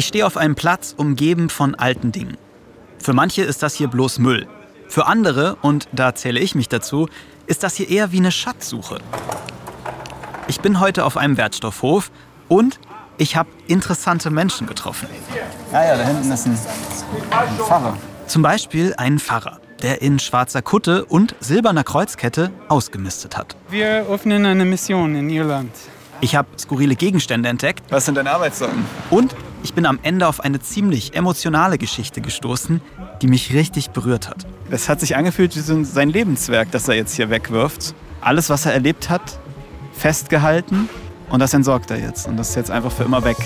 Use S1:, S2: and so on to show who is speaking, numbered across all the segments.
S1: Ich stehe auf einem Platz umgeben von alten Dingen. Für manche ist das hier bloß Müll. Für andere, und da zähle ich mich dazu, ist das hier eher wie eine Schatzsuche. Ich bin heute auf einem Wertstoffhof und ich habe interessante Menschen getroffen.
S2: Ja, ja, da hinten ist ein, ein Pfarrer.
S1: Zum Beispiel einen Pfarrer, der in schwarzer Kutte und silberner Kreuzkette ausgemistet hat.
S3: Wir öffnen eine Mission in Irland.
S1: Ich habe skurrile Gegenstände entdeckt.
S2: Was sind deine Arbeitssorgen?
S1: Und ich bin am Ende auf eine ziemlich emotionale Geschichte gestoßen, die mich richtig berührt hat.
S2: Es hat sich angefühlt wie so sein Lebenswerk, das er jetzt hier wegwirft. Alles, was er erlebt hat, festgehalten und das entsorgt er jetzt. Und das ist jetzt einfach für immer weg.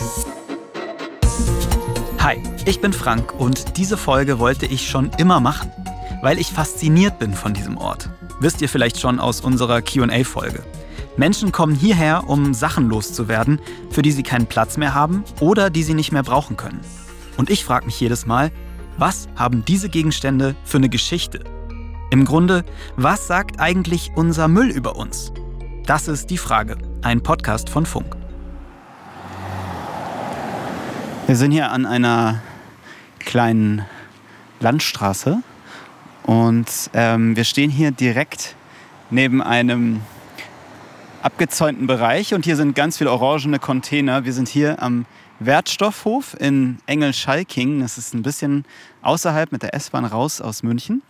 S1: Hi, ich bin Frank und diese Folge wollte ich schon immer machen, weil ich fasziniert bin von diesem Ort. Wisst ihr vielleicht schon aus unserer QA-Folge. Menschen kommen hierher, um Sachen loszuwerden, für die sie keinen Platz mehr haben oder die sie nicht mehr brauchen können. Und ich frage mich jedes Mal, was haben diese Gegenstände für eine Geschichte? Im Grunde, was sagt eigentlich unser Müll über uns? Das ist die Frage. Ein Podcast von Funk.
S2: Wir sind hier an einer kleinen Landstraße und ähm, wir stehen hier direkt neben einem abgezäunten Bereich und hier sind ganz viele orangene Container. Wir sind hier am Wertstoffhof in Engelschalking. Das ist ein bisschen außerhalb mit der S-Bahn raus aus München.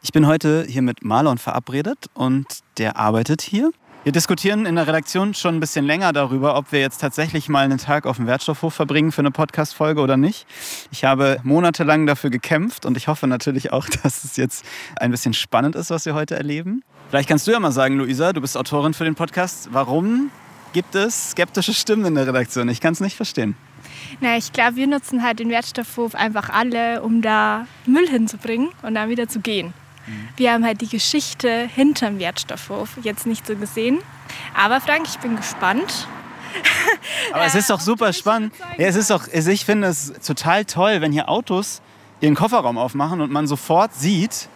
S2: Ich bin heute hier mit Marlon verabredet und der arbeitet hier. Wir diskutieren in der Redaktion schon ein bisschen länger darüber, ob wir jetzt tatsächlich mal einen Tag auf dem Wertstoffhof verbringen für eine Podcast-Folge oder nicht. Ich habe monatelang dafür gekämpft und ich hoffe natürlich auch, dass es jetzt ein bisschen spannend ist, was wir heute erleben. Vielleicht kannst du ja mal sagen, Luisa, du bist Autorin für den Podcast. Warum gibt es skeptische Stimmen in der Redaktion? Ich kann es nicht verstehen.
S4: Na, ich glaube, wir nutzen halt den Wertstoffhof einfach alle, um da Müll hinzubringen und dann wieder zu gehen. Mhm. Wir haben halt die Geschichte hinterm Wertstoffhof jetzt nicht so gesehen. Aber Frank, ich bin gespannt.
S2: Aber es ist doch super spannend. Ja, es ist doch, also ich finde es total toll, wenn hier Autos ihren Kofferraum aufmachen und man sofort sieht,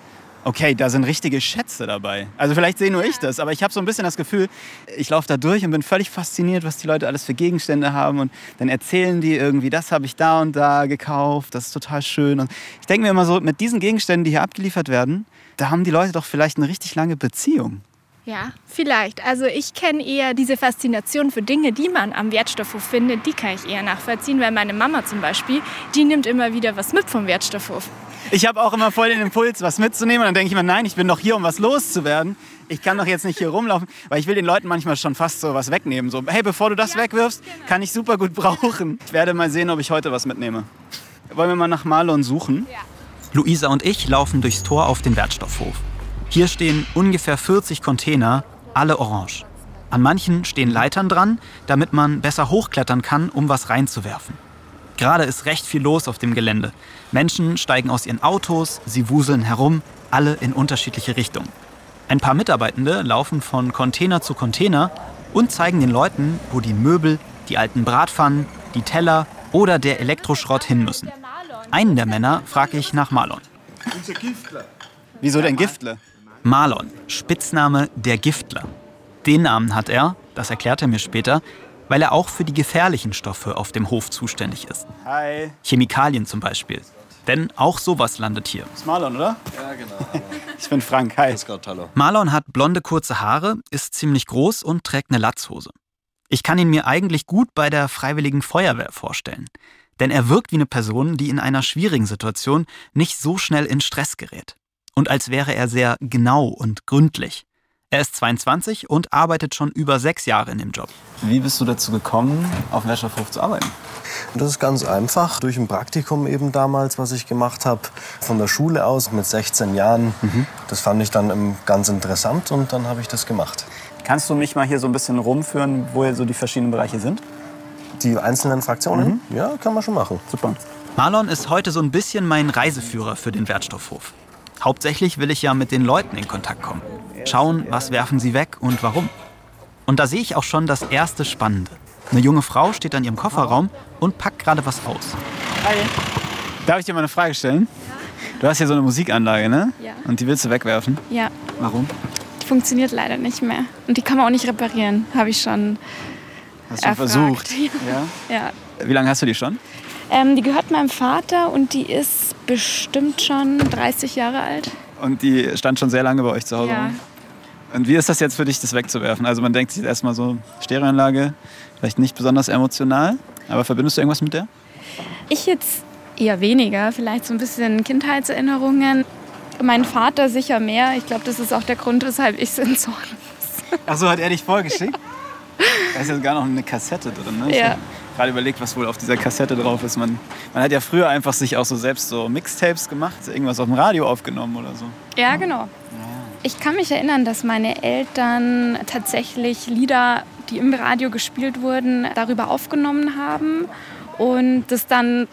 S2: okay, da sind richtige Schätze dabei. Also vielleicht sehe nur ich das, aber ich habe so ein bisschen das Gefühl, ich laufe da durch und bin völlig fasziniert, was die Leute alles für Gegenstände haben und dann erzählen die irgendwie, das habe ich da und da gekauft, das ist total schön. Und ich denke mir immer so, mit diesen Gegenständen, die hier abgeliefert werden, da haben die Leute doch vielleicht eine richtig lange Beziehung.
S4: Ja, vielleicht. Also ich kenne eher diese Faszination für Dinge, die man am Wertstoffhof findet, die kann ich eher nachvollziehen, weil meine Mama zum Beispiel, die nimmt immer wieder was mit vom Wertstoffhof.
S2: Ich habe auch immer voll den Impuls, was mitzunehmen. Und dann denke ich mir, nein, ich bin doch hier, um was loszuwerden. Ich kann doch jetzt nicht hier rumlaufen, weil ich will den Leuten manchmal schon fast so was wegnehmen. So, hey, bevor du das ja, wegwirfst, genau. kann ich super gut brauchen. Ich werde mal sehen, ob ich heute was mitnehme. Wollen wir mal nach Marlon suchen? Ja.
S1: Luisa und ich laufen durchs Tor auf den Wertstoffhof. Hier stehen ungefähr 40 Container, alle orange. An manchen stehen Leitern dran, damit man besser hochklettern kann, um was reinzuwerfen. Gerade ist recht viel los auf dem Gelände. Menschen steigen aus ihren Autos, sie wuseln herum, alle in unterschiedliche Richtungen. Ein paar Mitarbeitende laufen von Container zu Container und zeigen den Leuten, wo die Möbel, die alten Bratpfannen, die Teller oder der Elektroschrott hin müssen. Einen der Männer frage ich nach Marlon.
S2: Unser Giftler. Wieso denn Giftler?
S1: Marlon, Spitzname der Giftler. Den Namen hat er, das erklärt er mir später, weil er auch für die gefährlichen Stoffe auf dem Hof zuständig ist.
S2: Hi.
S1: Chemikalien zum Beispiel. Denn auch sowas landet hier.
S2: Das ist Marlon, oder?
S5: Ja, genau.
S2: ich bin Frank. Hi.
S5: Gott, hallo.
S1: Marlon hat blonde kurze Haare, ist ziemlich groß und trägt eine Latzhose. Ich kann ihn mir eigentlich gut bei der Freiwilligen Feuerwehr vorstellen. Denn er wirkt wie eine Person, die in einer schwierigen Situation nicht so schnell in Stress gerät und als wäre er sehr genau und gründlich. Er ist 22 und arbeitet schon über sechs Jahre in dem Job.
S2: Wie bist du dazu gekommen, auf dem Wertstoffhof zu arbeiten?
S5: Das ist ganz einfach. Durch ein Praktikum eben damals, was ich gemacht habe, von der Schule aus mit 16 Jahren. Mhm. Das fand ich dann ganz interessant und dann habe ich das gemacht.
S2: Kannst du mich mal hier so ein bisschen rumführen, wo so die verschiedenen Bereiche sind?
S5: Die einzelnen Fraktionen? Mhm. Ja, kann man schon machen.
S2: Super.
S1: Marlon ist heute so ein bisschen mein Reiseführer für den Wertstoffhof. Hauptsächlich will ich ja mit den Leuten in Kontakt kommen. Schauen, was werfen sie weg und warum. Und da sehe ich auch schon das erste Spannende. Eine junge Frau steht an ihrem Kofferraum und packt gerade was aus.
S2: Hi. Darf ich dir mal eine Frage stellen? Ja. Du hast hier so eine Musikanlage, ne?
S4: Ja.
S2: Und die willst du wegwerfen?
S4: Ja.
S2: Warum?
S4: Die funktioniert leider nicht mehr. Und die kann man auch nicht reparieren, habe ich schon
S2: Hast du versucht?
S4: Ja. ja.
S2: Wie lange hast du die schon?
S6: Ähm, die gehört meinem Vater und die ist bestimmt schon 30 Jahre alt.
S2: Und die stand schon sehr lange bei euch zu Hause
S6: Ja.
S2: Und wie ist das jetzt für dich, das wegzuwerfen? Also man denkt sich erstmal so, Stereoanlage, vielleicht nicht besonders emotional, aber verbindest du irgendwas mit der?
S6: Ich jetzt eher weniger, vielleicht so ein bisschen Kindheitserinnerungen. Mein Vater sicher mehr. Ich glaube, das ist auch der Grund, weshalb ich es entsorgen muss.
S2: Achso, hat er dich vorgeschickt? Da ist jetzt gar noch eine Kassette drin. Ne?
S6: Ja.
S2: Gerade überlegt, was wohl auf dieser Kassette drauf ist. Man, man hat ja früher einfach sich auch so selbst so Mixtapes gemacht, irgendwas auf dem Radio aufgenommen oder so.
S6: Ja, genau. Ich kann mich erinnern, dass meine Eltern tatsächlich Lieder, die im Radio gespielt wurden, darüber aufgenommen haben und das dann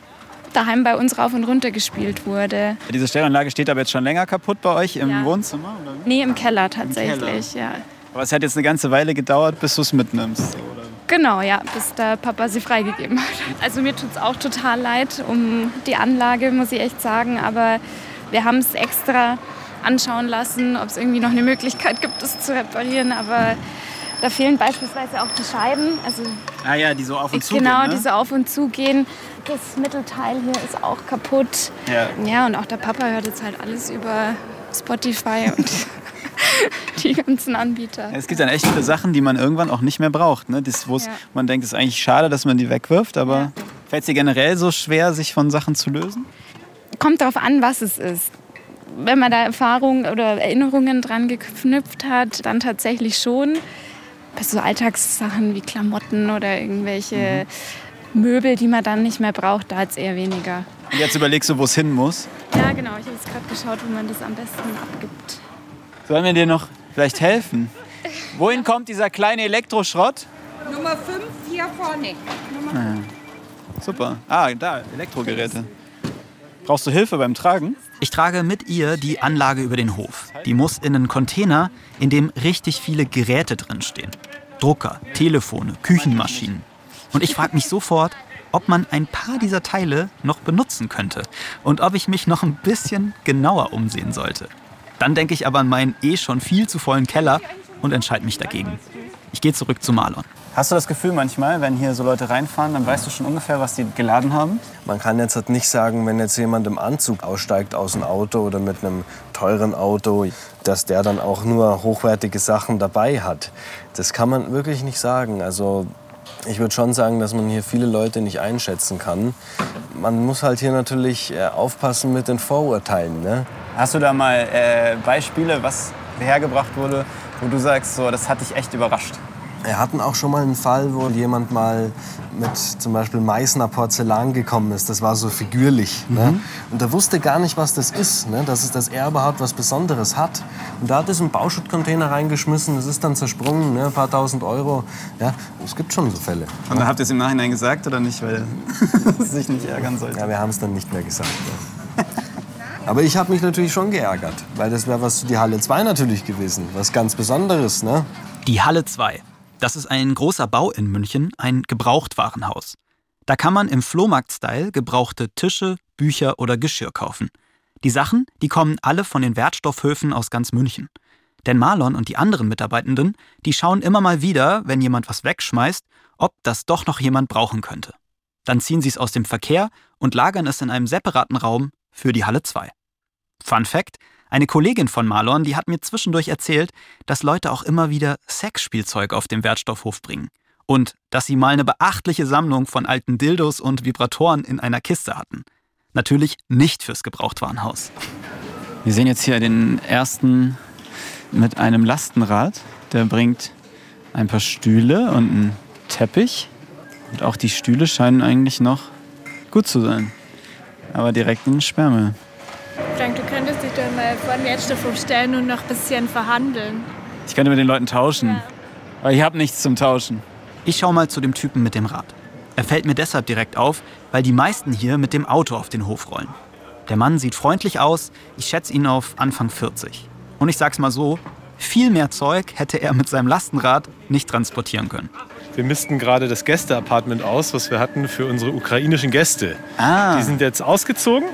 S6: daheim bei uns rauf und runter gespielt wurde.
S2: Diese Stereoanlage steht aber jetzt schon länger kaputt bei euch im
S6: Ja.
S2: Wohnzimmer? Oder?
S6: Nee, im Keller tatsächlich, ja.
S2: Aber es hat jetzt eine ganze Weile gedauert, bis du es mitnimmst. Oder?
S6: Genau, ja, bis der Papa sie freigegeben hat. Also mir tut es auch total leid um die Anlage, muss ich echt sagen. Aber wir haben es extra anschauen lassen, ob es irgendwie noch eine Möglichkeit gibt, es zu reparieren. Aber da fehlen beispielsweise auch die Scheiben. Also
S2: Ah ja, die so auf und zu
S6: genau,
S2: gehen, ne?
S6: die so auf und zu gehen. Das Mittelteil hier ist auch kaputt.
S2: Ja.
S6: Ja, und auch der Papa hört jetzt halt alles über Spotify und die ganzen Anbieter.
S2: Ja, Es gibt dann echt viele Sachen, die man irgendwann auch nicht mehr braucht. Ne? Das,
S6: Ja.
S2: Man denkt, es ist eigentlich schade, dass man die wegwirft, aber fällt es dir generell so schwer, sich von Sachen zu lösen?
S6: kommt darauf an, was es ist. Wenn man da Erfahrungen oder Erinnerungen dran geknüpft hat, dann tatsächlich schon. Bei so Alltagssachen wie Klamotten oder irgendwelche Möbel, die man dann nicht mehr braucht, da hat es eher weniger.
S2: Und jetzt überlegst du, wo es hin muss.
S6: Ja, genau. Ich habe jetzt gerade geschaut, wie man das am besten abgibt.
S2: Sollen wir dir noch vielleicht helfen? Wohin kommt dieser kleine Elektroschrott?
S7: Nummer 5 hier vorne.
S2: Super. Ah, da, Elektrogeräte. Brauchst du Hilfe beim Tragen?
S1: Ich trage mit ihr die Anlage über den Hof. Die muss in einen Container, in dem richtig viele Geräte drinstehen. Drucker, Telefone, Küchenmaschinen. Und ich frage mich sofort, ob man ein paar dieser Teile noch benutzen könnte und ob ich mich noch ein bisschen genauer umsehen sollte. Dann denke ich aber an meinen eh schon viel zu vollen Keller und entscheide mich dagegen. Ich gehe zurück zu Marlon.
S2: Hast du das Gefühl manchmal, wenn hier so Leute reinfahren, dann weißt du schon ungefähr, was die geladen haben?
S5: Man kann jetzt halt nicht sagen, wenn jetzt jemand im Anzug aussteigt aus einem Auto oder mit einem teuren Auto, dass der dann auch nur hochwertige Sachen dabei hat. Das kann man wirklich nicht sagen. Also ich würde schon sagen, dass man hier viele Leute nicht einschätzen kann. Man muss halt hier natürlich äh, aufpassen mit den Vorurteilen. Ne?
S2: Hast du da mal äh, Beispiele, was hergebracht wurde, wo du sagst, so, das hat dich echt überrascht?
S5: Wir hatten auch schon mal einen Fall, wo jemand mal mit zum Beispiel Meißner Porzellan gekommen ist. Das war so figürlich. Ne? Und der wusste gar nicht, was das ist. Ne? Dass, es, dass er überhaupt was Besonderes hat. Und da hat es einen Bauschuttcontainer reingeschmissen. Das ist dann zersprungen, ne? ein paar tausend Euro. Ja, es gibt schon so Fälle.
S2: Und dann habt ihr es im Nachhinein gesagt oder nicht, weil es sich nicht ärgern sollte?
S5: Ja, wir haben es dann nicht mehr gesagt. Ja. Aber ich habe mich natürlich schon geärgert, weil das wäre was für die Halle 2 natürlich gewesen. Was ganz Besonderes. Ne?
S1: Die Halle 2. Das ist ein großer Bau in München, ein Gebrauchtwarenhaus. Da kann man im Flohmarkt-Style gebrauchte Tische, Bücher oder Geschirr kaufen. Die Sachen, die kommen alle von den Wertstoffhöfen aus ganz München. Denn Marlon und die anderen Mitarbeitenden, die schauen immer mal wieder, wenn jemand was wegschmeißt, ob das doch noch jemand brauchen könnte. Dann ziehen sie es aus dem Verkehr und lagern es in einem separaten Raum für die Halle 2. Fun Fact: Eine Kollegin von Marlon, die hat mir zwischendurch erzählt, dass Leute auch immer wieder Sexspielzeug auf dem Wertstoffhof bringen. Und dass sie mal eine beachtliche Sammlung von alten Dildos und Vibratoren in einer Kiste hatten. Natürlich nicht fürs Gebrauchtwarenhaus.
S2: Wir sehen jetzt hier den ersten mit einem Lastenrad. Der bringt ein paar Stühle und einen Teppich. Und auch die Stühle scheinen eigentlich noch gut zu sein. Aber direkt in den Sperrmüll.
S4: Frank, vor den Wertstoffhof stellen und noch ein bisschen verhandeln.
S2: Ich könnte mit den Leuten tauschen. Aber ich habe nichts zum Tauschen.
S1: Ich schau mal zu dem Typen mit dem Rad. Er fällt mir deshalb direkt auf, weil die meisten hier mit dem Auto auf den Hof rollen. Der Mann sieht freundlich aus, ich schätze ihn auf Anfang 40. Und ich sag's mal so, viel mehr Zeug hätte er mit seinem Lastenrad nicht transportieren können.
S8: Wir missten gerade das Gästeapartment aus, was wir hatten für unsere ukrainischen Gäste.
S2: Ah,
S8: Die sind jetzt ausgezogen,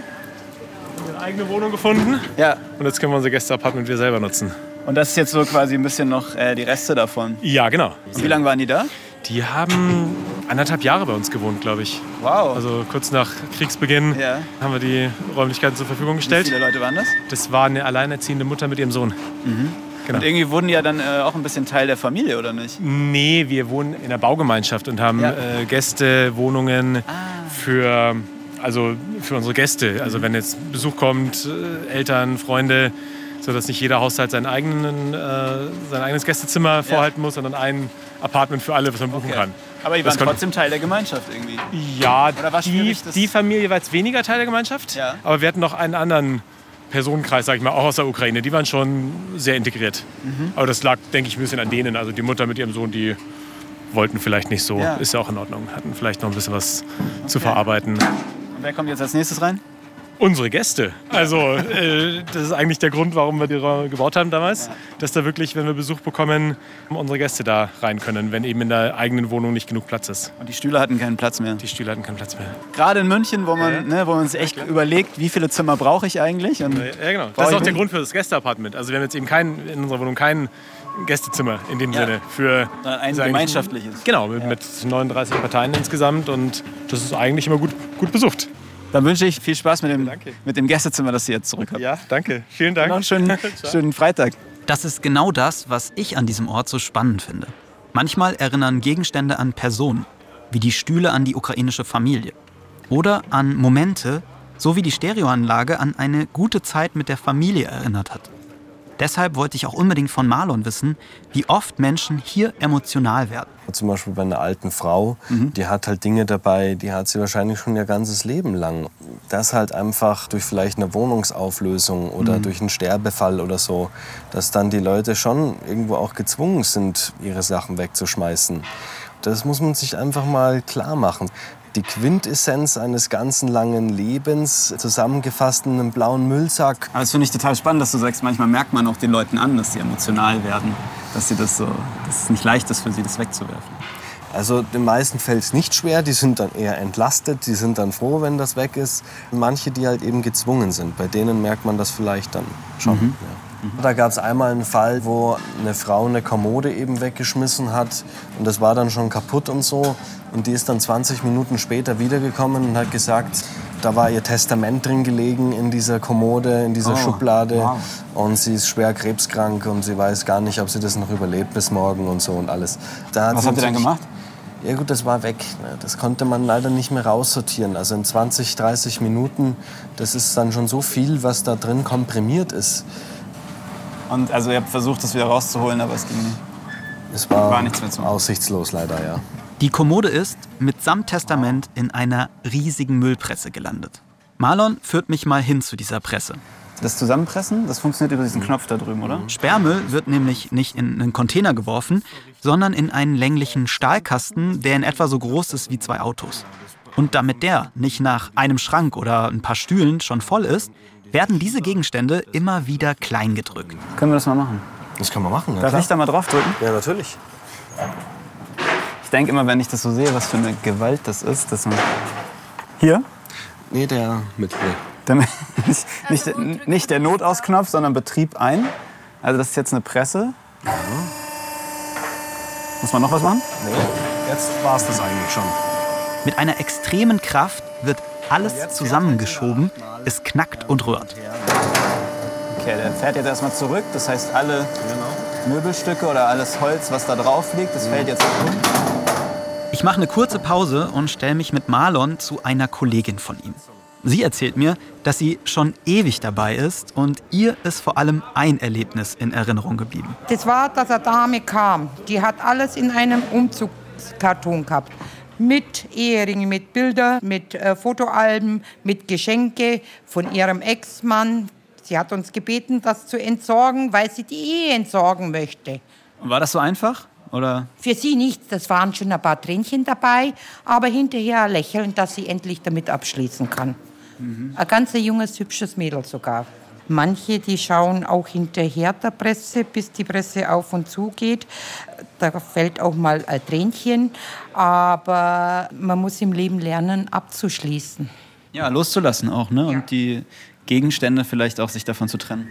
S8: eigene Wohnung gefunden
S2: ja.
S8: und jetzt können wir unser Gästeapartment wieder selber nutzen.
S2: Und das ist jetzt so quasi ein bisschen noch äh, die Reste davon.
S8: Ja, genau.
S2: Und wie lange waren die da?
S8: Die haben anderthalb Jahre bei uns gewohnt, glaube ich.
S2: Wow.
S8: Also kurz nach Kriegsbeginn
S2: Ja.
S8: haben wir die Räumlichkeiten zur Verfügung
S2: Wie
S8: gestellt.
S2: viele Leute waren das?
S8: Das war eine alleinerziehende Mutter mit ihrem Sohn. Genau.
S2: Und irgendwie wurden die ja dann äh, auch ein bisschen Teil der Familie, oder nicht?
S8: Nee, wir wohnen in einer Baugemeinschaft und haben
S2: Ja.
S8: äh, Gäste, Wohnungen für, also für unsere Gäste. Also wenn jetzt Besuch kommt, äh, Eltern, Freunde, sodass nicht jeder Haushalt seinen eigenen, äh, sein eigenes Gästezimmer vorhalten muss, sondern ein Apartment für alle, was man buchen kann.
S2: Aber die waren trotzdem Teil der Gemeinschaft irgendwie.
S8: Ja, die, die Familie war jetzt weniger Teil der Gemeinschaft,
S2: Ja.
S8: aber wir hatten noch einen anderen Personenkreis, sag ich mal, auch aus der Ukraine. Die waren schon sehr integriert.
S2: Mhm.
S8: Aber das lag, denke ich, ein bisschen an denen. Also die Mutter mit ihrem Sohn, die wollten vielleicht nicht so.
S2: Ja.
S8: Ist ja auch in Ordnung. Hatten vielleicht noch ein bisschen was zu verarbeiten.
S2: Und wer kommt jetzt als nächstes rein?
S8: Unsere Gäste. Also äh, das ist eigentlich der Grund, warum wir die Räume gebaut haben damals. Dass da wirklich, wenn wir Besuch bekommen, unsere Gäste da rein können, wenn eben in der eigenen Wohnung nicht genug Platz ist.
S2: Und die Stühle hatten keinen Platz mehr.
S8: Die Stühle hatten keinen Platz mehr.
S2: Gerade in München, wo man, ne, wo man sich echt überlegt, wie viele Zimmer brauche ich eigentlich? Und
S8: Ja, genau. Das ist auch der. Grund für das Gästeapartment. Also wir haben jetzt eben kein, in unserer Wohnung kein Gästezimmer in dem
S2: Ja.
S8: Sinne. Für
S2: ein gemeinschaftliches.
S8: Genau, mit, mit 39 Parteien insgesamt und das ist eigentlich immer gut, gut besucht.
S2: dann wünsche ich viel Spaß mit dem,
S8: Danke.
S2: mit dem Gästezimmer, das ihr jetzt zurück habt.
S8: Ja, danke. Vielen Dank.
S2: Noch einen schönen, schönen Freitag.
S1: Das ist genau das, was ich an diesem Ort so spannend finde. Manchmal erinnern Gegenstände an Personen, wie die Stühle an die ukrainische Familie. Oder an Momente, so wie die Stereoanlage an eine gute Zeit mit der Familie erinnert hat. Deshalb wollte ich auch unbedingt von Marlon wissen, wie oft Menschen hier emotional werden.
S5: Zum Beispiel bei einer alten Frau, die hat halt Dinge dabei, die hat sie wahrscheinlich schon ihr ganzes Leben lang. Das halt einfach durch vielleicht eine Wohnungsauflösung oder durch einen Sterbefall oder so, dass dann die Leute schon irgendwo auch gezwungen sind, ihre Sachen wegzuschmeißen. Das muss man sich einfach mal klar machen. Die Quintessenz eines ganzen langen Lebens, zusammengefasst in einem blauen Müllsack,
S2: Aber das finde ich total spannend, dass du sagst, manchmal merkt man auch den Leuten an, dass sie emotional werden. Dass, sie das so, dass es nicht leicht ist für sie, das wegzuwerfen.
S5: Also den meisten fällt es nicht schwer, die sind dann eher entlastet, die sind dann froh, wenn das weg ist. Manche, die halt eben gezwungen sind, bei denen merkt man das vielleicht dann schon. Ja. Da gab es einmal einen Fall, wo eine Frau eine Kommode eben weggeschmissen hat und das war dann schon kaputt und so. Und die ist dann 20 Minuten später wiedergekommen und hat gesagt, da war ihr Testament drin gelegen in dieser Kommode, in dieser
S2: Oh,
S5: Schublade.
S2: wow.
S5: Und sie ist schwer krebskrank und sie weiß gar nicht, ob sie das noch überlebt bis morgen und so und alles. Da hat
S2: Was
S5: sie
S2: habt ihr dann gemacht?
S5: ja gut, das war weg. ne. Das konnte man leider nicht mehr raussortieren. Also in 20, 30 Minuten, das ist dann schon so viel, was da drin komprimiert ist.
S2: Und also ihr habt versucht, das wieder rauszuholen, aber es ging nicht.
S5: Es war,
S2: War nichts mehr zu machen.
S5: aussichtslos leider, ja.
S1: Die Kommode ist mitsamt Testament in einer riesigen Müllpresse gelandet. Marlon führt mich mal hin zu dieser Presse.
S2: Das Zusammenpressen, das funktioniert über diesen Knopf da drüben, oder?
S1: Sperrmüll wird nämlich nicht in einen Container geworfen, sondern in einen länglichen Stahlkasten, der in etwa so groß ist wie zwei Autos. Und damit der nicht nach einem Schrank oder ein paar Stühlen schon voll ist, werden diese Gegenstände immer wieder klein gedrückt.
S2: Können wir das mal machen?
S5: Das kann man machen, ja,
S2: Darf
S5: klar.
S2: ich da mal drauf drücken?
S5: Ja, natürlich.
S2: Ich denke immer, wenn ich das so sehe, was für eine Gewalt das ist, dass man. Hier?
S5: Nee, der mittlere.
S2: Damit, nicht, nicht, der- nicht der Notausknopf, sondern Betrieb ein. Also das ist jetzt eine Presse. Muss man noch was machen?
S5: Nee, jetzt war es das eigentlich schon.
S1: Mit einer extremen Kraft wird alles zusammengeschoben, es knackt und rührt.
S2: Okay, der fährt jetzt erstmal zurück. Das heißt, alle Möbelstücke oder alles Holz, was da drauf liegt, das fällt jetzt um.
S1: Ich mache eine kurze Pause und stelle mich mit Marlon zu einer Kollegin von ihm. Sie erzählt mir, dass sie schon ewig dabei ist und ihr ist vor allem ein Erlebnis in Erinnerung geblieben.
S7: Das war, dass eine Dame kam. Die hat alles in einem Umzugskarton gehabt. Mit Eheringen, mit Bildern, mit äh, Fotoalben, mit Geschenke von ihrem Ex-Mann. Sie hat uns gebeten, das zu entsorgen, weil sie die Ehe entsorgen möchte.
S2: Und war das so einfach? Oder?
S7: Für sie nicht, das waren schon ein paar Tränchen dabei, aber hinterher ein Lächeln, dass sie endlich damit abschließen kann. Ein ganz junges, hübsches Mädel sogar. Manche, die schauen auch hinterher der Presse, bis die Presse auf und zu geht. Da fällt auch mal ein Tränchen, aber man muss im Leben lernen, abzuschließen.
S2: Ja, loszulassen auch, ne? Und die Gegenstände vielleicht auch sich davon zu trennen.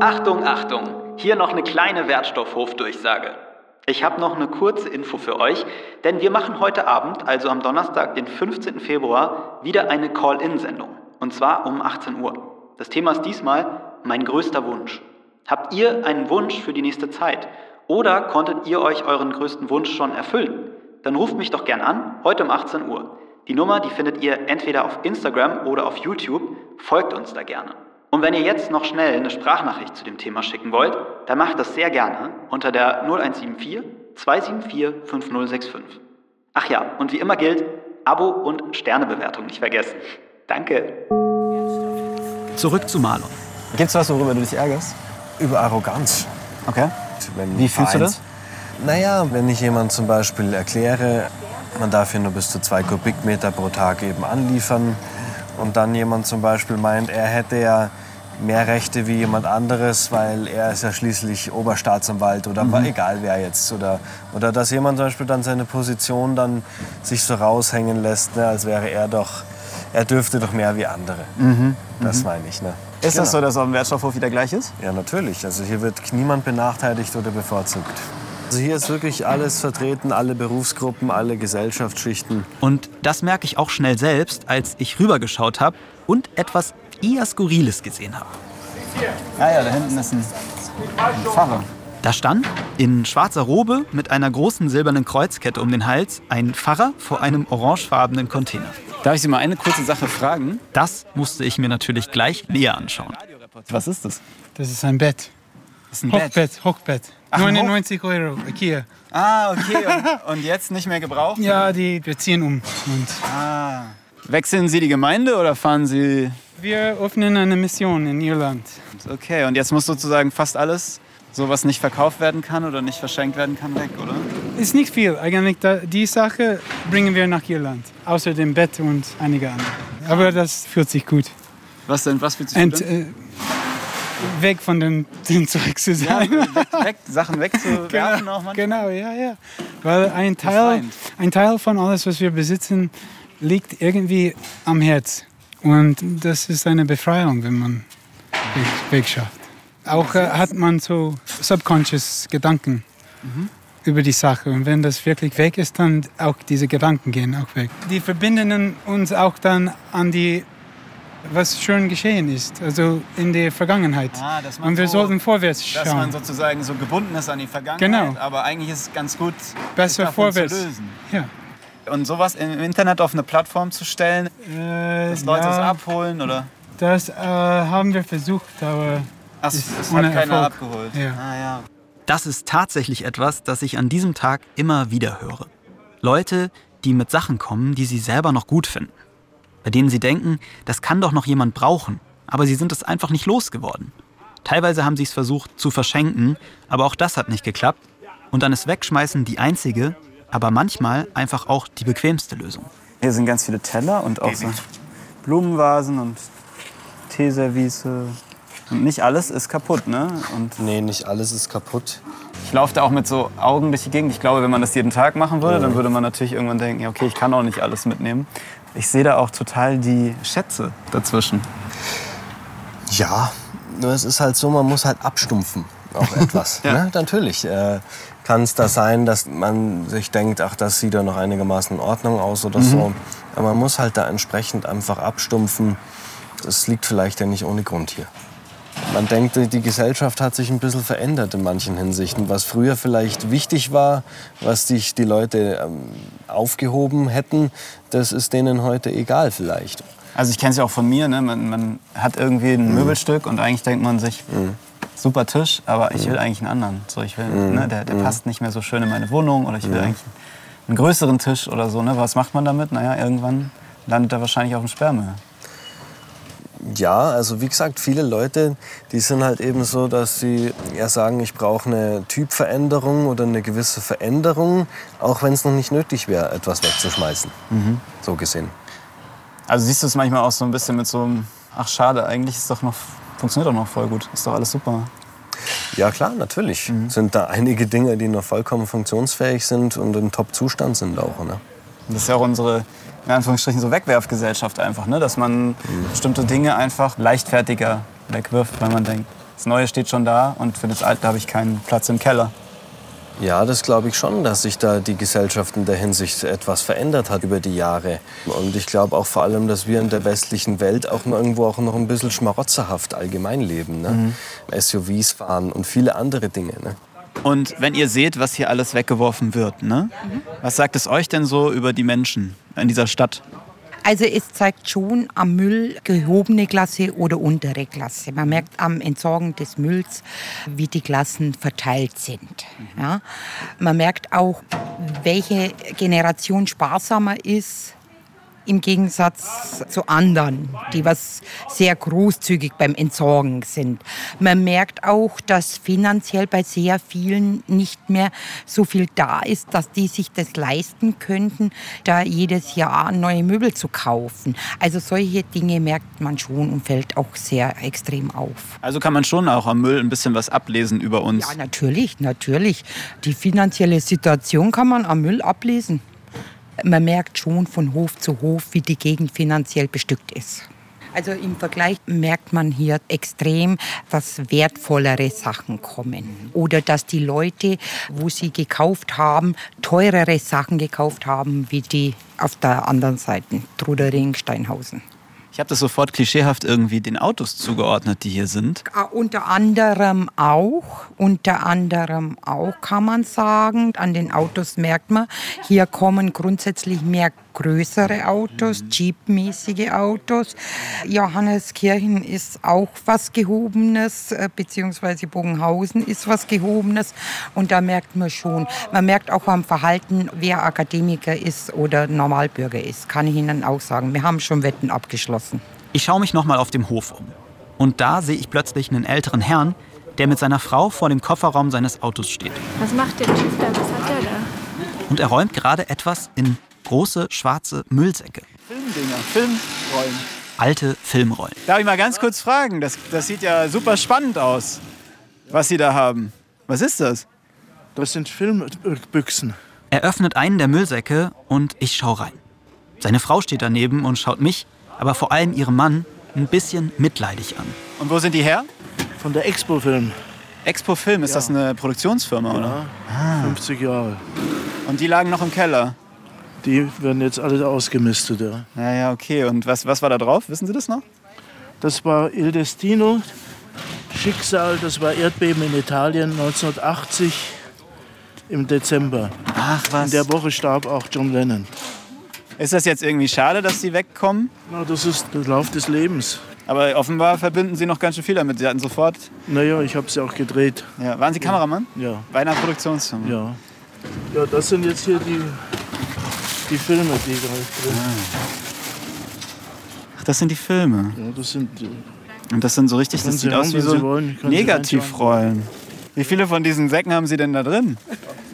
S1: Achtung, Achtung! Hier noch eine kleine Wertstoffhofdurchsage. Ich habe noch eine kurze Info für euch, denn wir machen heute Abend, also am Donnerstag, den 15. Februar, wieder eine Call-In-Sendung. Und zwar um 18 Uhr. Das Thema ist diesmal mein größter Wunsch. Habt ihr einen Wunsch für die nächste Zeit? Oder konntet ihr euch euren größten Wunsch schon erfüllen? Dann ruft mich doch gern an, heute um 18 Uhr. Die Nummer, die findet ihr entweder auf Instagram oder auf YouTube. Folgt uns da gerne. Und wenn ihr jetzt noch schnell eine Sprachnachricht zu dem Thema schicken wollt, dann macht das sehr gerne unter der 0174 274 5065. Ach ja, und wie immer gilt, Abo und Sternebewertung nicht vergessen. Danke. Zurück zu Marlon.
S9: Gibt's was, worüber du dich ärgerst?
S5: Über Arroganz.
S9: Okay.
S5: Wenn
S9: Wie fühlst du
S5: Vereins- Naja, wenn ich jemand zum Beispiel erkläre, man darf hier nur bis zu zwei Kubikmeter pro Tag eben anliefern und dann jemand zum Beispiel meint, er hätte ja mehr Rechte wie jemand anderes, weil er ist ja schließlich Oberstaatsanwalt oder
S9: Mhm.
S5: egal wer jetzt. Oder, oder dass jemand zum Beispiel dann seine Position dann sich so raushängen lässt, ne, als wäre er doch, er dürfte doch mehr wie andere.
S9: Mhm.
S5: Das
S9: Mhm.
S5: meine ich. Ne?
S9: Ist das so, dass auf dem Wertstoffhof wieder gleich ist?
S5: Ja, natürlich. Also hier wird niemand benachteiligt oder bevorzugt. Also hier ist wirklich alles vertreten, alle Berufsgruppen, alle Gesellschaftsschichten.
S1: Und das merke ich auch schnell selbst, als ich rübergeschaut habe und etwas eher Skurriles gesehen habe.
S9: Ja, ja, da hinten ist ein, ein Pfarrer.
S1: Da stand in schwarzer Robe mit einer großen silbernen Kreuzkette um den Hals ein Pfarrer vor einem orangefarbenen Container.
S2: Darf ich Sie mal eine kurze Sache fragen?
S1: Das musste ich mir natürlich gleich näher anschauen.
S2: Was ist das?
S3: Das ist ein Bett.
S2: Das ist ein Bett.
S3: Hochbett, Hochbett.
S2: Ach, ein
S3: 99 Euro, Ikea.
S2: Ah, okay. Und, und jetzt nicht mehr gebraucht?
S3: Ja, die, wir ziehen um. Und
S2: Ah. Wechseln Sie die Gemeinde oder fahren Sie...
S3: wir öffnen eine Mission in Irland.
S2: Okay, und jetzt muss sozusagen fast alles, so was nicht verkauft werden kann oder nicht verschenkt werden kann, weg, oder?
S3: Ist nicht viel. Eigentlich da, die Sache bringen wir nach Irland. Außer dem Bett und einige andere. Aber das fühlt sich gut.
S2: Was denn? Was fühlt sich gut
S3: äh, weg von dem, dem Zeug zu sein.
S2: weg, Sachen wegzuwerfen
S3: genau,
S2: auch manchmal?
S3: genau, ja, ja. Weil ein Teil, ein Teil von alles, was wir besitzen, liegt irgendwie am Herz. Und das ist eine Befreiung, wenn man weg, wegschafft. Auch äh, hat man so subconscious Gedanken
S2: Mhm.
S3: über die Sache. Und wenn das wirklich weg ist, dann auch diese Gedanken gehen auch weg. Die verbinden uns auch dann an die, was schon geschehen ist, also in der Vergangenheit.
S2: Ah,
S3: Und wir
S2: so-
S3: sollten vorwärts
S2: Dass man
S3: schauen.
S2: sozusagen so gebunden ist an die Vergangenheit,
S3: Genau.
S2: aber eigentlich ist es ganz gut,
S3: Besser vorwärts.
S2: zu lösen.
S3: Ja.
S2: Und sowas im Internet auf eine Plattform zu stellen,
S3: Äh,
S2: dass Leute es
S3: ja,
S2: abholen oder...
S3: Das äh, haben wir versucht, aber
S2: Ach, es hat keiner
S3: Erfolg.
S2: abgeholt.
S3: Ja.
S2: Ah, ja.
S1: Das ist tatsächlich etwas, das ich an diesem Tag immer wieder höre. Leute, die mit Sachen kommen, die sie selber noch gut finden. Bei denen sie denken, das kann doch noch jemand brauchen, aber sie sind es einfach nicht losgeworden. Teilweise haben sie es versucht zu verschenken, aber auch das hat nicht geklappt. Und dann ist Wegschmeißen die einzige, aber manchmal einfach auch die bequemste Lösung.
S2: Hier sind ganz viele Teller und auch so Blumenvasen und Teeservice. Und nicht alles ist kaputt, ne? Und
S5: Nee, nicht alles ist kaputt.
S2: ich laufe da auch mit so Augen durch die Gegend. Ich glaube, wenn man das jeden Tag machen würde, dann würde man natürlich irgendwann denken, ja, okay, ich kann auch nicht alles mitnehmen. Ich sehe da auch total die Schätze dazwischen.
S5: Ja, nur es ist halt so, man muss halt abstumpfen. Auch etwas.
S2: Ja.
S5: ne? Natürlich äh, kann es da sein, dass man sich denkt, ach, das sieht ja noch einigermaßen in Ordnung aus oder
S2: Mhm.
S5: so. Aber man muss halt da entsprechend einfach abstumpfen. Das liegt vielleicht ja nicht ohne Grund hier. Man denkt, die Gesellschaft hat sich ein bisschen verändert in manchen Hinsichten. Was früher vielleicht wichtig war, was sich die Leute ähm, aufgehoben hätten, das ist denen heute egal vielleicht.
S2: Also ich kenne es ja auch von mir, ne? man, man hat irgendwie ein Möbelstück und eigentlich denkt man sich, super Tisch, aber ich will eigentlich einen anderen. So, ich will, ne? der, der passt nicht mehr so schön in meine Wohnung oder ich will eigentlich einen größeren Tisch oder so. Ne? Was macht man damit? Naja, irgendwann landet er wahrscheinlich auf dem Sperrmüll.
S5: Ja, also wie gesagt, viele Leute, die sind halt eben so, dass sie ja sagen, ich brauche eine Typveränderung oder eine gewisse Veränderung, auch wenn es noch nicht nötig wäre, etwas wegzuschmeißen. So gesehen.
S2: Also siehst du es manchmal auch so ein bisschen mit so einem, ach schade, eigentlich ist doch noch, funktioniert doch noch voll gut, ist doch alles super.
S5: Ja klar, natürlich sind da einige Dinge, die noch vollkommen funktionsfähig sind und in Top-Zustand sind auch. Ne?
S2: Das ist ja auch unsere, in Anführungsstrichen, so Wegwerfgesellschaft einfach, ne? dass man bestimmte Dinge einfach leichtfertiger wegwirft, weil man denkt, das Neue steht schon da und für das Alte habe ich keinen Platz im Keller.
S5: Ja, das glaube ich schon, dass sich da die Gesellschaft in der Hinsicht etwas verändert hat über die Jahre. Und ich glaube auch vor allem, dass wir in der westlichen Welt auch irgendwo auch noch ein bisschen schmarotzerhaft allgemein leben. Ne?
S2: Mhm.
S5: SUVs fahren und viele andere Dinge. Ne?
S2: Und wenn ihr seht, was hier alles weggeworfen wird, ne? was sagt es euch denn so über die Menschen in dieser Stadt?
S7: Also es zeigt schon am Müll gehobene Klasse oder untere Klasse. Man merkt am Entsorgen des Mülls, wie die Klassen verteilt sind. Ja. Man merkt auch, welche Generation sparsamer ist im Gegensatz zu anderen, die was sehr großzügig beim Entsorgen sind. Man merkt auch, dass finanziell bei sehr vielen nicht mehr so viel da ist, dass die sich das leisten könnten, da jedes Jahr neue Möbel zu kaufen. Also solche Dinge merkt man schon und fällt auch sehr extrem auf.
S2: Also kann man schon auch am Müll ein bisschen was ablesen über uns.
S7: Ja, natürlich, natürlich. Die finanzielle Situation kann man am Müll ablesen man merkt schon von Hof zu Hof, wie die Gegend finanziell bestückt ist. Also im Vergleich merkt man hier extrem, dass wertvollere Sachen kommen. Oder dass die Leute, wo sie gekauft haben, teurere Sachen gekauft haben, wie die auf der anderen Seite, Trudering, Steinhausen.
S2: Ich habe das sofort klischeehaft irgendwie den Autos zugeordnet, die hier sind.
S7: Uh, unter anderem auch, unter anderem auch kann man sagen, an den Autos merkt man, hier kommen grundsätzlich mehr größere Autos, Jeep-mäßige Autos. Johanneskirchen ist auch was Gehobenes, äh, beziehungsweise Bogenhausen ist was Gehobenes. Und da merkt man schon, man merkt auch am Verhalten, wer Akademiker ist oder Normalbürger ist, kann ich Ihnen auch sagen. Wir haben schon Wetten abgeschlossen.
S1: Ich schaue mich nochmal auf dem Hof um. Und da sehe ich plötzlich einen älteren Herrn, der mit seiner Frau vor dem Kofferraum seines Autos steht.
S4: Was macht der Typ da? Was hat er da?
S1: Und er räumt gerade etwas in große schwarze Müllsäcke.
S9: Filmdinger, Filmrollen.
S1: Alte Filmrollen.
S2: Darf ich mal ganz kurz fragen? Das, das sieht ja super spannend aus, was Sie da haben. Was ist das?
S10: Das sind Filmbüchsen.
S1: Er öffnet einen der Müllsäcke und ich schaue rein. Seine Frau steht daneben und schaut mich, aber vor allem ihren Mann, ein bisschen mitleidig an.
S2: Und wo sind die her?
S10: Von der Expo Film.
S2: Expo Film, ist
S10: Ja.
S2: das eine Produktionsfirma, oder?
S10: Ja, 50 Jahre.
S2: Und die lagen noch im Keller.
S10: Die werden jetzt alle ausgemistet. Ja.
S2: Ja, ja, okay. Und was, was war da drauf? Wissen Sie das noch?
S10: Das war Il Destino, Schicksal, das war Erdbeben in Italien 1980 im Dezember.
S2: Ach was.
S10: In der Woche starb auch John Lennon.
S2: Ist das jetzt irgendwie schade, dass Sie wegkommen?
S10: Na, das ist der Lauf des Lebens.
S2: Aber offenbar verbinden Sie noch ganz schön viel damit. Sie hatten sofort.
S10: Naja, ich habe sie auch gedreht.
S2: Ja. Waren Sie Kameramann?
S10: Ja.
S2: Bei einer Produktionsfirma?
S10: Ja. Ja, das sind jetzt hier die, die Filme, die da drin
S2: Ach, das sind die Filme.
S10: Ja, das sind die,
S2: Und das sind so richtig, das
S10: Sie
S2: sieht aus
S10: haben,
S2: wie
S10: wenn
S2: so Negativrollen. Wie viele von diesen Säcken haben Sie denn da drin?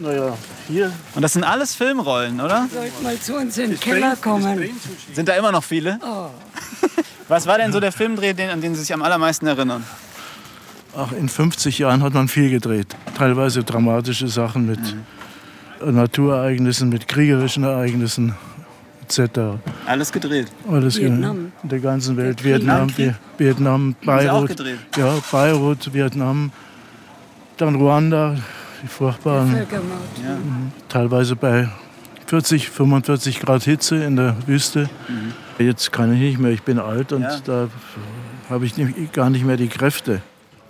S10: naja, hier.
S2: Und das sind alles Filmrollen, oder?
S11: Sollten mal zu uns in den Keller kommen.
S2: Sind da immer noch viele?
S11: Oh.
S2: Was war denn so der Filmdreh, den, an den Sie sich am allermeisten erinnern?
S10: Ach, in 50 Jahren hat man viel gedreht. Teilweise dramatische Sachen mit Naturereignissen, mit kriegerischen Ereignissen etc.
S2: Alles gedreht.
S10: Alles
S11: Vietnam.
S10: in der ganzen Welt. Vietnam, Vietnam,
S2: auch
S10: Beirut.
S2: gedreht?
S10: Ja, Beirut, Vietnam. Dann Ruanda, die furchtbaren,
S11: Völkermord.
S10: teilweise bei 40, 45 Grad Hitze in der Wüste. Jetzt kann ich nicht mehr, ich bin alt und
S2: Ja.
S10: da habe ich nicht, gar nicht mehr die Kräfte.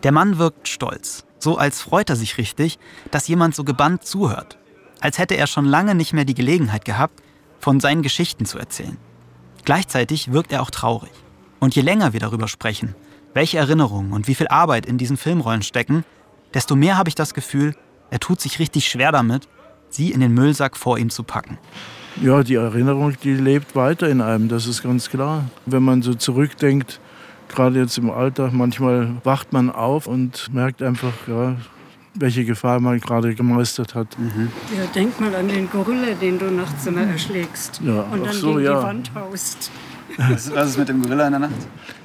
S1: Der Mann wirkt stolz, so als freut er sich richtig, dass jemand so gebannt zuhört. Als hätte er schon lange nicht mehr die Gelegenheit gehabt, von seinen Geschichten zu erzählen. Gleichzeitig wirkt er auch traurig. Und je länger wir darüber sprechen, welche Erinnerungen und wie viel Arbeit in diesen Filmrollen stecken, desto mehr habe ich das Gefühl, er tut sich richtig schwer damit, sie in den Müllsack vor ihm zu packen.
S10: Ja, die Erinnerung, die lebt weiter in einem, das ist ganz klar. Wenn man so zurückdenkt, gerade jetzt im Alter, manchmal wacht man auf und merkt einfach, ja, welche Gefahr man gerade gemeistert hat.
S11: Ja, denk mal an den Gorilla, den du nachts immer erschlägst.
S10: Ja,
S11: Und dann
S10: so,
S11: gegen
S10: ja.
S11: die Wand haust.
S2: Was, was ist mit dem Gorilla in der Nacht?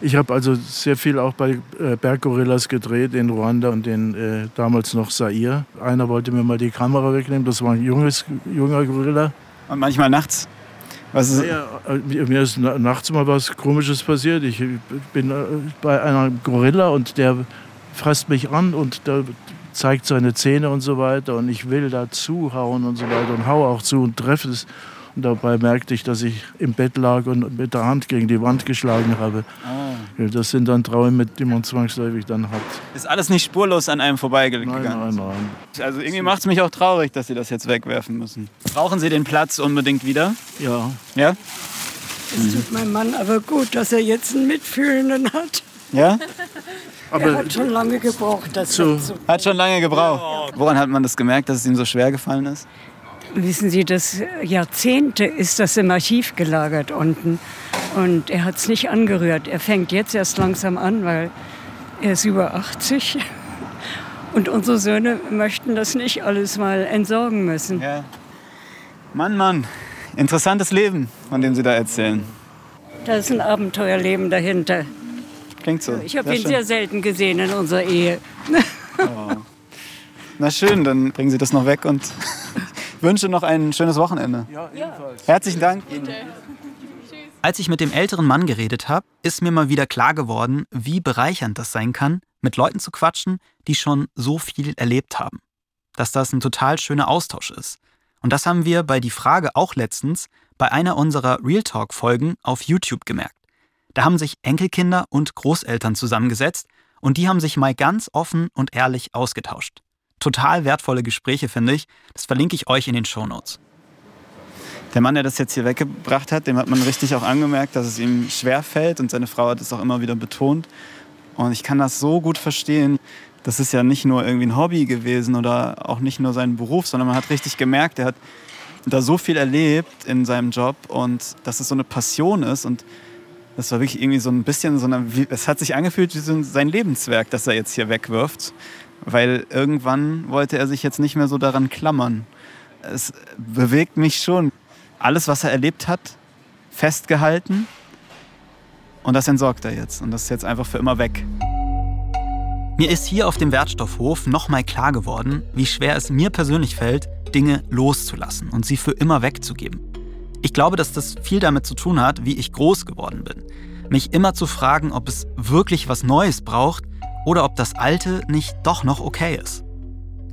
S10: Ich habe also sehr viel auch bei äh, Berggorillas gedreht in Ruanda und in äh, damals noch Zaire. Einer wollte mir mal die Kamera wegnehmen, das war ein junges, junger Gorilla.
S2: Und manchmal nachts. Was ist,
S10: Ja, äh, mir ist na- nachts mal was Komisches passiert. Ich bin äh, bei einer Gorilla und der fasst mich an und da zeigt seine Zähne und so weiter und ich will da zuhauen und so weiter und hau auch zu und treffe es. Und dabei merkte ich, dass ich im Bett lag und mit der Hand gegen die Wand geschlagen habe.
S2: Ah.
S10: Das sind dann Träume, die man zwangsläufig dann hat.
S2: Ist alles nicht spurlos an einem vorbeigegangen?
S10: Nein, nein, nein.
S2: Also irgendwie macht es mich auch traurig, dass Sie das jetzt wegwerfen müssen. Brauchen Sie den Platz unbedingt wieder?
S10: Ja.
S2: Ja?
S11: Es tut meinem Mann aber gut, dass er jetzt einen Mitfühlenden hat.
S2: Ja?
S11: er hat schon lange gebraucht, das so.
S2: Hat schon lange gebraucht. Woran hat man das gemerkt, dass es ihm so schwer gefallen ist?
S11: Wissen Sie, das Jahrzehnte ist das im Archiv gelagert unten. Und er hat es nicht angerührt. Er fängt jetzt erst langsam an, weil er ist über 80. Und unsere Söhne möchten das nicht alles mal entsorgen müssen.
S2: Ja. Mann, Mann, interessantes Leben, von dem Sie da erzählen.
S11: Da ist ein Abenteuerleben dahinter.
S2: Klingt so.
S11: Ich habe ihn
S2: schön.
S11: sehr selten gesehen in unserer Ehe.
S2: Na schön, dann bringen Sie das noch weg und ich wünsche noch ein schönes Wochenende.
S10: Ja, ebenfalls.
S2: Herzlichen Dank. Als ich mit dem älteren Mann geredet habe, ist mir mal wieder klar geworden, wie bereichernd das sein kann, mit Leuten zu quatschen, die schon so viel erlebt haben. Dass das ein total schöner Austausch ist. Und das haben wir bei Die Frage auch letztens bei einer unserer Real Talk-Folgen auf YouTube gemerkt. Da haben sich Enkelkinder und Großeltern zusammengesetzt und die haben sich mal ganz offen und ehrlich ausgetauscht. Total wertvolle Gespräche, finde ich. Das verlinke ich euch in den Shownotes. Der Mann, der das jetzt hier weggebracht hat, dem hat man richtig auch angemerkt, dass es ihm schwer fällt und seine Frau hat es auch immer wieder betont. Und ich kann das so gut verstehen. Das ist ja nicht nur irgendwie ein Hobby gewesen oder auch nicht nur sein Beruf, sondern man hat richtig gemerkt, er hat da so viel erlebt in seinem Job und dass es so eine Passion ist und das war wirklich irgendwie so ein bisschen so eine, es hat sich angefühlt wie so ein- sein Lebenswerk, das er jetzt hier wegwirft, weil irgendwann wollte er sich jetzt nicht mehr so daran klammern. Es bewegt mich schon. Alles, was er erlebt hat, festgehalten und das entsorgt er jetzt und das ist jetzt einfach für immer weg. Mir ist hier auf dem Wertstoffhof nochmal klar geworden, wie schwer es mir persönlich fällt, Dinge loszulassen und sie für immer wegzugeben. Ich glaube, dass das viel damit zu tun hat, wie ich groß geworden bin. Mich immer zu fragen, ob es wirklich was Neues braucht oder ob das Alte nicht doch noch okay ist.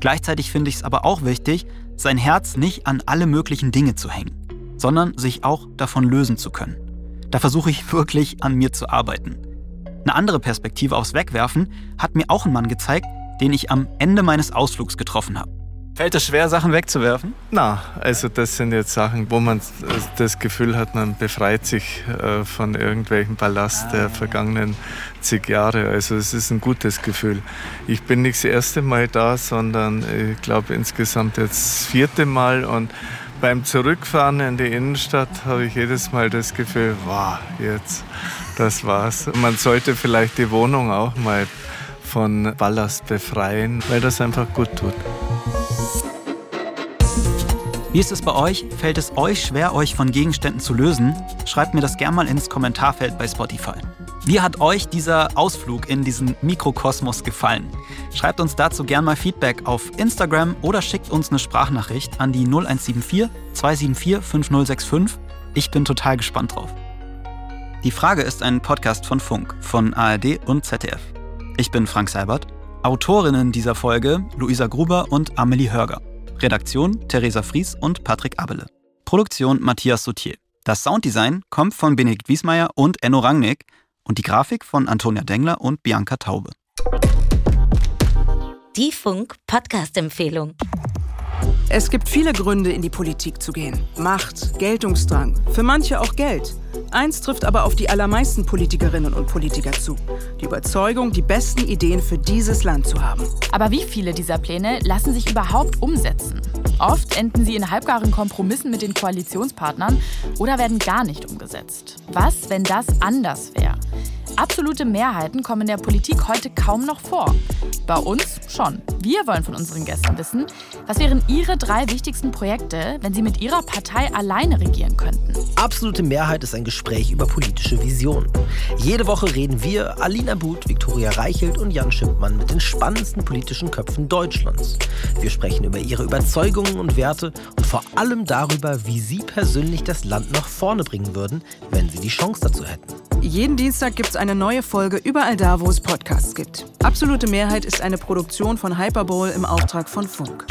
S2: Gleichzeitig finde ich es aber auch wichtig, sein Herz nicht an alle möglichen Dinge zu hängen, sondern sich auch davon lösen zu können. Da versuche ich wirklich an mir zu arbeiten. Eine andere Perspektive aufs Wegwerfen hat mir auch ein Mann gezeigt, den ich am Ende meines Ausflugs getroffen habe. Fällt es schwer, Sachen wegzuwerfen?
S12: Na, also das sind jetzt Sachen, wo man das Gefühl hat, man befreit sich äh, von irgendwelchen Ballast der vergangenen zig Jahre. Also es ist ein gutes Gefühl. Ich bin nicht das erste Mal da, sondern ich glaube insgesamt jetzt das vierte Mal und beim Zurückfahren in die Innenstadt habe ich jedes Mal das Gefühl, wow, jetzt, das war's. Man sollte vielleicht die Wohnung auch mal von Ballast befreien, weil das einfach gut tut.
S1: Wie ist es bei euch? Fällt es euch schwer, euch von Gegenständen zu lösen? Schreibt mir das gerne mal ins Kommentarfeld bei Spotify. Wie hat euch dieser Ausflug in diesen Mikrokosmos gefallen? Schreibt uns dazu gerne mal Feedback auf Instagram oder schickt uns eine Sprachnachricht an die 0174 274 5065. Ich bin total gespannt drauf. Die Frage ist ein Podcast von Funk, von ARD und ZDF. Ich bin Frank Seibert. Autorinnen dieser Folge Luisa Gruber und Amelie Hörger. Redaktion Theresa Fries und Patrick Abele. Produktion Matthias Soutier. Das Sounddesign kommt von Benedikt Wiesmeier und Enno Rangnick und die Grafik von Antonia Dengler und Bianca Taube.
S13: Die Funk-Podcast-Empfehlung.
S14: Es gibt viele Gründe, in die Politik zu gehen. Macht, Geltungsdrang, für manche auch Geld. Eins trifft aber auf die allermeisten Politikerinnen und Politiker zu. Die Überzeugung, die besten Ideen für dieses Land zu haben.
S15: Aber wie viele dieser Pläne lassen sich überhaupt umsetzen? Oft enden sie in halbgaren Kompromissen mit den Koalitionspartnern oder werden gar nicht umgesetzt. Was, wenn das anders wäre? Absolute Mehrheiten kommen in der Politik heute kaum noch vor. Bei uns schon. Wir wollen von unseren Gästen wissen, was wären ihre drei wichtigsten Projekte, wenn sie mit ihrer Partei alleine regieren könnten.
S16: Absolute Mehrheit ist ein Gespräch über politische Visionen. Jede Woche reden wir, Alina But, Viktoria Reichelt und Jan Schimpmann, mit den spannendsten politischen Köpfen Deutschlands. Wir sprechen über ihre Überzeugungen und Werte und vor allem darüber, wie sie persönlich das Land nach vorne bringen würden, wenn sie die Chance dazu hätten.
S14: Jeden Dienstag gibt es eine neue Folge überall da, wo es Podcasts gibt. Absolute Mehrheit ist eine Produktion von Hyperbowl im Auftrag von Funk.